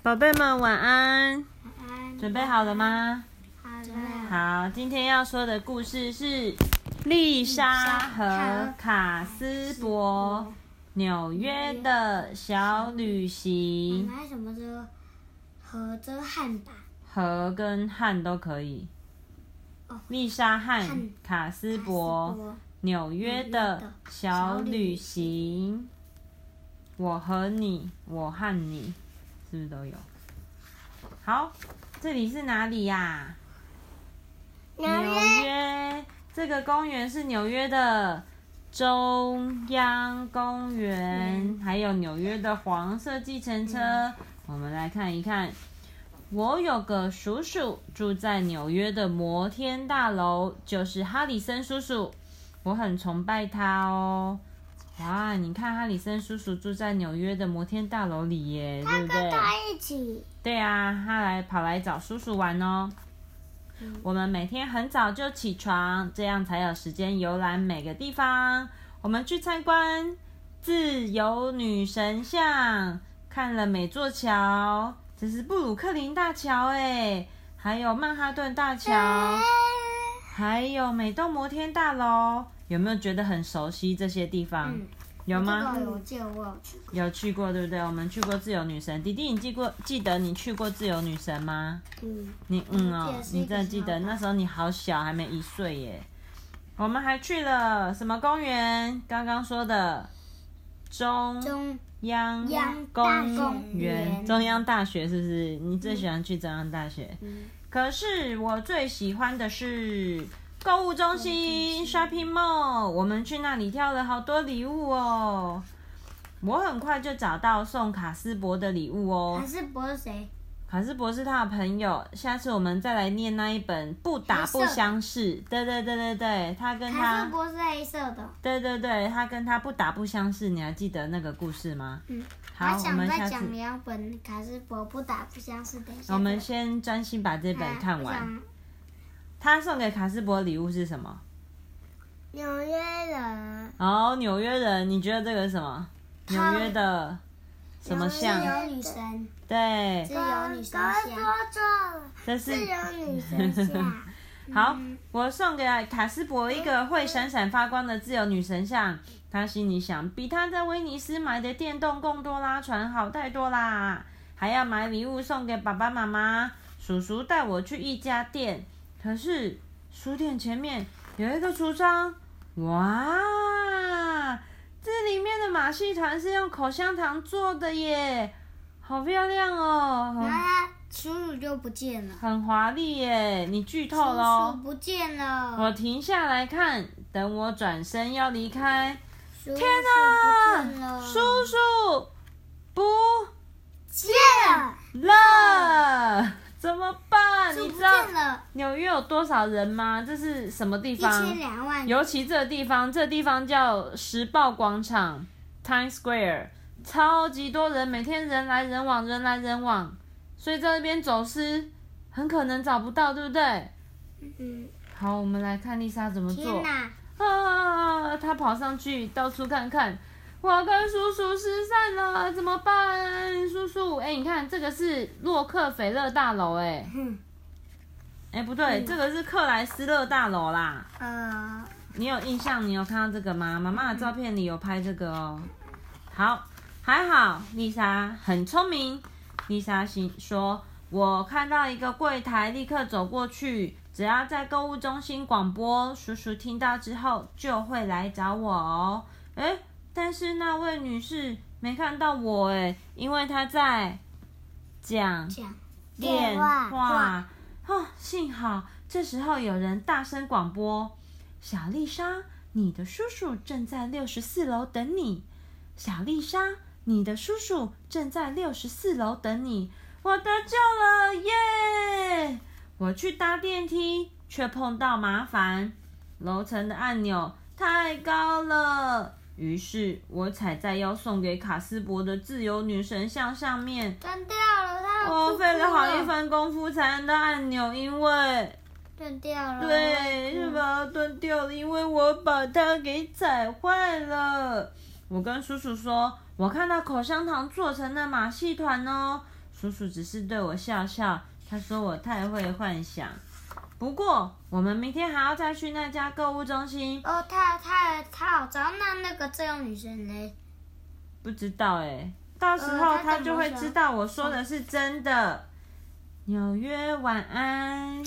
宝贝们晚安，晚安准备好了吗？好了。好，今天要说的故事是丽莎和卡斯伯纽约的小旅我行，们什么的和着汉吧？和跟汉都可以哦。丽莎和汉卡斯伯纽约的小旅行，我和你，我和你，是不是都有？好，这里是哪里呀、纽纽约，这个公园是纽约的中央公园，还有纽约的黄色计程车。我们来看一看，我有个叔叔住在纽约的摩天大楼，就是哈里森叔叔，我很崇拜他哦。哇，你看哈里森叔叔住在纽约的摩天大楼里耶，对不对？一起。对啊，他来跑来找叔叔玩哦。嗯我们每天很早就起床，这样才有时间游览每个地方。我们去参观自由女神像，看了每座桥，这是布鲁克林大桥哎，还有曼哈顿大桥，还有每栋摩天大楼。有没有觉得很熟悉这些地方？嗯，有吗？这个我记得我有去。有去过，对不对？我们去过自由女神。弟弟，你记过记得你去过自由女神吗？嗯，你嗯哦你真的记得那时候你好小，还没一岁耶。我们还去了什么公园？刚刚说的中中央央公园，园中央大学是不是？你最喜欢去中央大学？嗯可是我最喜欢的是购物中心 shopping mall，我们去那里挑了好多礼物哦。我很快就找到送卡斯伯的礼物哦卡斯伯是谁？卡斯伯是他的朋友，下次我们再来念那一本《不打不相识》。对对对对对，他跟他卡他斯，伯是黑色的。对对对，他跟他不打不相识，你还记得那个故事吗？嗯。好，我想们下次再讲两本卡斯伯不打不相识。等一下。我们先专心把这本看完。完。他送给卡斯伯的礼物是什么？纽约人。哦，纽约人，你觉得这个是什么？纽他约的什么像自？由女神。对自，由女神像。这是自由女神像。好，我送给卡斯伯一个会闪闪发光的自由女神像。他心里想，比他在威尼斯买的电动贡多拉船好太多啦！还要买礼物送给爸爸妈妈。叔叔带我去一家店，可是书店前面有一个橱窗，哇！这里面的马戏团是用口香糖做的耶，好漂亮哦，很然后他叔叔就不见了。很华丽耶！你剧透叔喽叔。不见了。我停下来看，等我转身要离开，天天哪！哪叔叔不见了，了，怎么你知道，纽约有多少人吗？这是什么地一方千？两万。尤其这个地方，这个地方叫时报广场 （Times Square），超级多人，每天人来人往，人来人往，所以在那边走失，很可能找不到，对不对？嗯，好，我们来看丽莎怎么做！啊！她跑上去到处看看，我跟叔叔失散了，怎么办？叔叔，哎、你看这个是洛克菲勒大楼，哎，哼，哎，不对，这个是克莱斯勒大楼啦。呃，你有印象？你有看到这个吗？妈妈的照片里有拍这个哦。好，还好，丽莎很聪明。丽莎心说：“我看到一个柜台，立刻走过去。只要在购物中心广播，叔叔听到之后就会来找我哦。”哎，但是那位女士没看到我哎，因为她在讲讲电话话。哦，幸好这时候有人大声广播：“小丽莎，你的叔叔正在六十四楼等你。小丽莎，你的叔叔正在六十四楼等你。我得救了，耶！我去搭电梯，却碰到麻烦，楼层的按钮太高了。于是我踩在要送给卡斯伯的自由女神像上面。断掉了，我费了好一番功夫才按到按钮，因为断掉了。对，是把它断掉了，因为我把它给踩坏了。我跟叔叔说，我看到口香糖做成的马戏团哦。叔叔只是对我笑笑，他说我太会幻想。不过，我们明天还要再去那家购物中心。哦，他他他好找那那个这样女生呢？不知道哎、到时候他就会知道我说的是真的。纽约晚安。